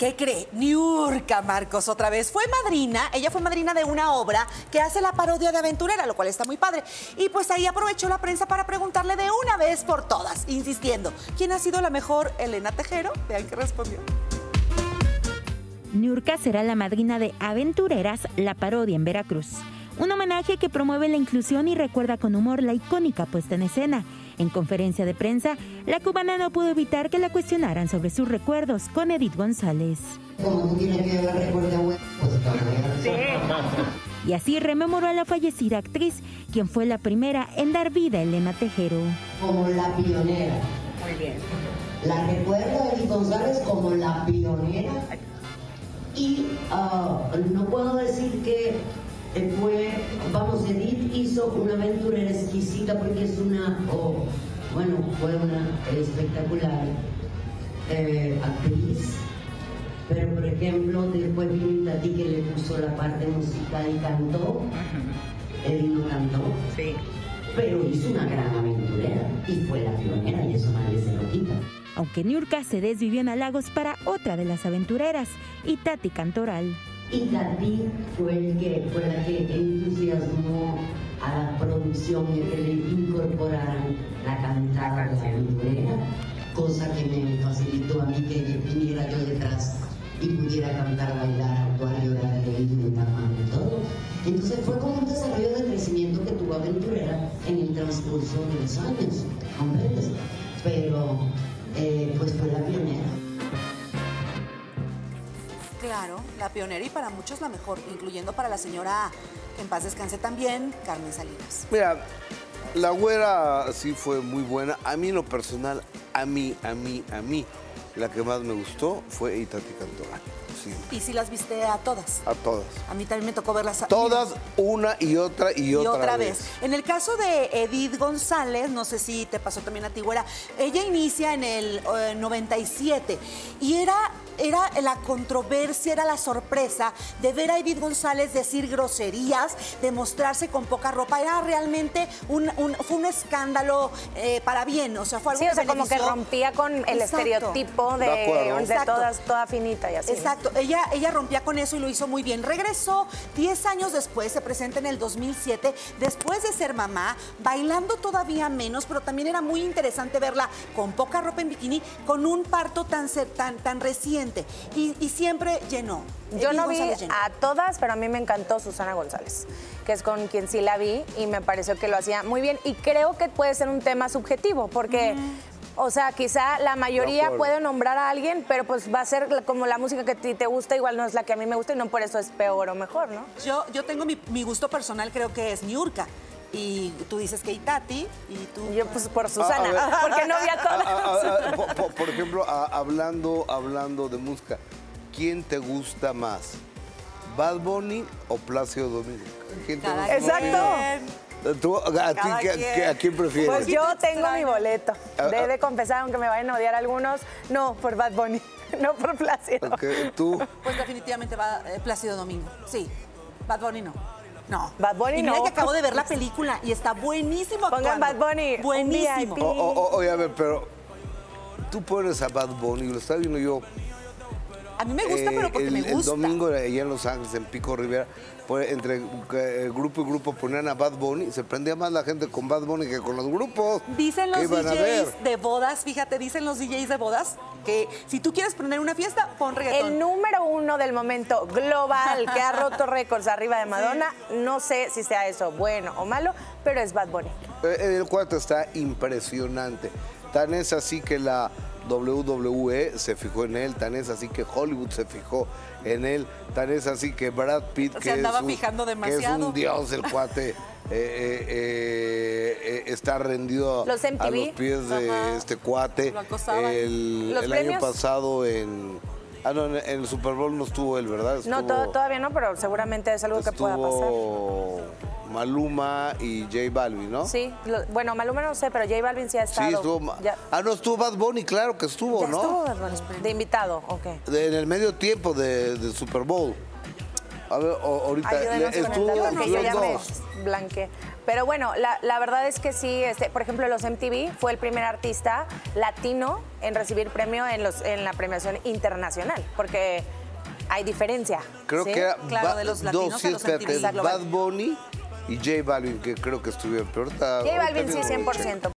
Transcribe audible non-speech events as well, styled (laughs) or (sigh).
¿Qué cree? Niurka Marcos otra vez. Fue madrina, ella fue madrina de una obra que hace la parodia de Aventurera, lo cual está muy padre. Y pues ahí aprovechó la prensa para preguntarle de una vez por todas, insistiendo, ¿quién ha sido la mejor Elena Tejero? Vean qué respondió. Niurka será la madrina de Aventureras, la parodia en Veracruz. Un homenaje que promueve la inclusión y recuerda con humor la icónica puesta en escena. En conferencia de prensa, la cubana no pudo evitar que la cuestionaran sobre sus recuerdos con Edith González. Y así rememoró a la fallecida actriz, quien fue la primera en dar vida a Elena Tejero. Como la pionera. Muy bien. La recuerdo a Edith González como la pionera. Y ah, no puedo decir que fue, vamos, Edith hizo una aventura exquisita porque es una, oh, bueno, fue una espectacular eh, actriz. Pero, por ejemplo, después vino Tati que le puso la parte musical y cantó. Edith no cantó. Sí. Pero hizo una gran aventurera y fue la pionera y eso nadie se lo quita. Aunque Niurka se desvivió en halagos para otra de las aventureras, y Tati Cantoral. Y Tati fue, el que, fue la que entusiasmó a la producción de que le incorporaran la cantada de la aventurera, cosa que me facilitó a mí que viniera yo detrás y pudiera cantar, bailar, actuar, llorar, reírme, tamarme, todo. Entonces fue como un desarrollo de crecimiento que tuvo Aventurera en el transcurso de los años, ¿comprendes? Pero eh, pues fue la pionera. Claro, la pionera y para muchos la mejor, incluyendo para la señora, que en paz descanse también, Carmen Salinas. Mira, la güera sí fue muy buena. A mí lo personal, a mí, a mí, a mí, la que más me gustó fue Itati Cantoral. Sí, Y si las viste a todas. a todas. A mí también me tocó verlas. a- Todas, una y otra y, y otra, otra vez. vez. En el caso de Edith González, no sé si te pasó también a ti, güera, ella inicia en el eh, 97 y era, era la controversia, era la sorpresa de ver a Edith González decir groserías, de mostrarse con poca ropa. Era realmente un, un- fue un escándalo eh, para bien, o sea, fue algo Sí, o sea, como que rompía con el Exacto. estereotipo de, De Exacto. todas, toda finita y así. ¿no? Exacto, ella, ella rompía con eso y lo hizo muy bien. Regresó 10 años después, se presenta en el 2007, después de ser mamá, bailando todavía menos, pero también era muy interesante verla con poca ropa en bikini, con un parto tan, tan, tan reciente. Y, y siempre llenó. Yo no vi llenó. a todas, pero a mí me encantó Susana González, que es con quien sí la vi y me pareció que lo hacía muy bien. Y creo que puede ser un tema subjetivo, porque, o sea, quizá la mayoría puede nombrar a alguien, pero pues va a ser como la música que a ti te gusta, igual no es la que a mí me gusta y no por eso es peor o mejor, ¿no? Yo, yo tengo mi, mi gusto personal, creo que es Niurka. Y tú dices que Itati, y tú... Yo pues por A- a Susana, ver. porque no vi a A- todas. a- por, por- por ejemplo, a- hablando, hablando de música, ¿quién te gusta más? ¿Bad Bunny o Plácido Domingo? ¿Quién te gusta más? Exacto. ¿Tú, a, ti, Cada qué- quien. qué- ¿A quién prefieres? Pues yo tengo mi boleto. Ah, Debe ah. de confesar, aunque me vayan a odiar algunos, no por Bad Bunny, (laughs) no por Plácido. Ok, ¿Tú? Pues definitivamente va eh, Plácido Domingo. Sí. Bad Bunny no. No. Bad Bunny y mira no. que acabo de ver la (laughs) película y está buenísimo Pongan actuando. Bad Bunny, un Buenísimo. VIP. O- o- o- oye, a ver, pero tú pones a Bad Bunny, lo está viendo yo. A mí me gusta, eh, pero porque el, me el gusta. domingo allá en Los Ángeles, en Pico Rivera, pues, entre eh, grupo y grupo ponían a Bad Bunny, se prendía más la gente con Bad Bunny que con los grupos. Dicen los. DJs de bodas, fíjate, dicen los DJs de bodas que si tú quieres prender una fiesta, pon reggaetón. El número uno del momento global que ha (laughs) roto récords arriba de Madonna, no sé si sea eso bueno o malo, pero es Bad Bunny. Eh, El cuarto está impresionante. Tan es así que la WWE se fijó en él, tan es así que Hollywood se fijó en él, tan es así que Brad Pitt, que, es un, fijando que es demasiado. un dios, el cuate, eh, eh, eh, está rendido Los a los pies de Ajá. este cuate. Lo. El, ¿Los el año pasado en... Ah, no, en el Super Bowl no estuvo él, ¿verdad? No, Estuvo- todavía no, pero seguramente es algo que pueda pasar. Maluma y J Balvin, ¿no? Sí, bueno, Maluma no sé, pero J Balvin sí ha estado. Sí, estuvo. Ya. Ah, no, estuvo Bad Bunny, claro que estuvo, ya ¿no? Estuvo Bad Bunny, de invitado, ok. De, en el medio tiempo de, Super Bowl. A ver, ahorita le, estuvo el no, yo ya. Me blanqueé. Pero bueno, la, verdad es que sí, este, por ejemplo, los MTV fue el primer artista latino en recibir premio en, los, en la premiación internacional, porque hay diferencia. Creo que era claro, de los latinos sí, a los espérate, Bad Bunny y J Balvin, que creo que estuvieron, pero está... J Balvin sí, 100%.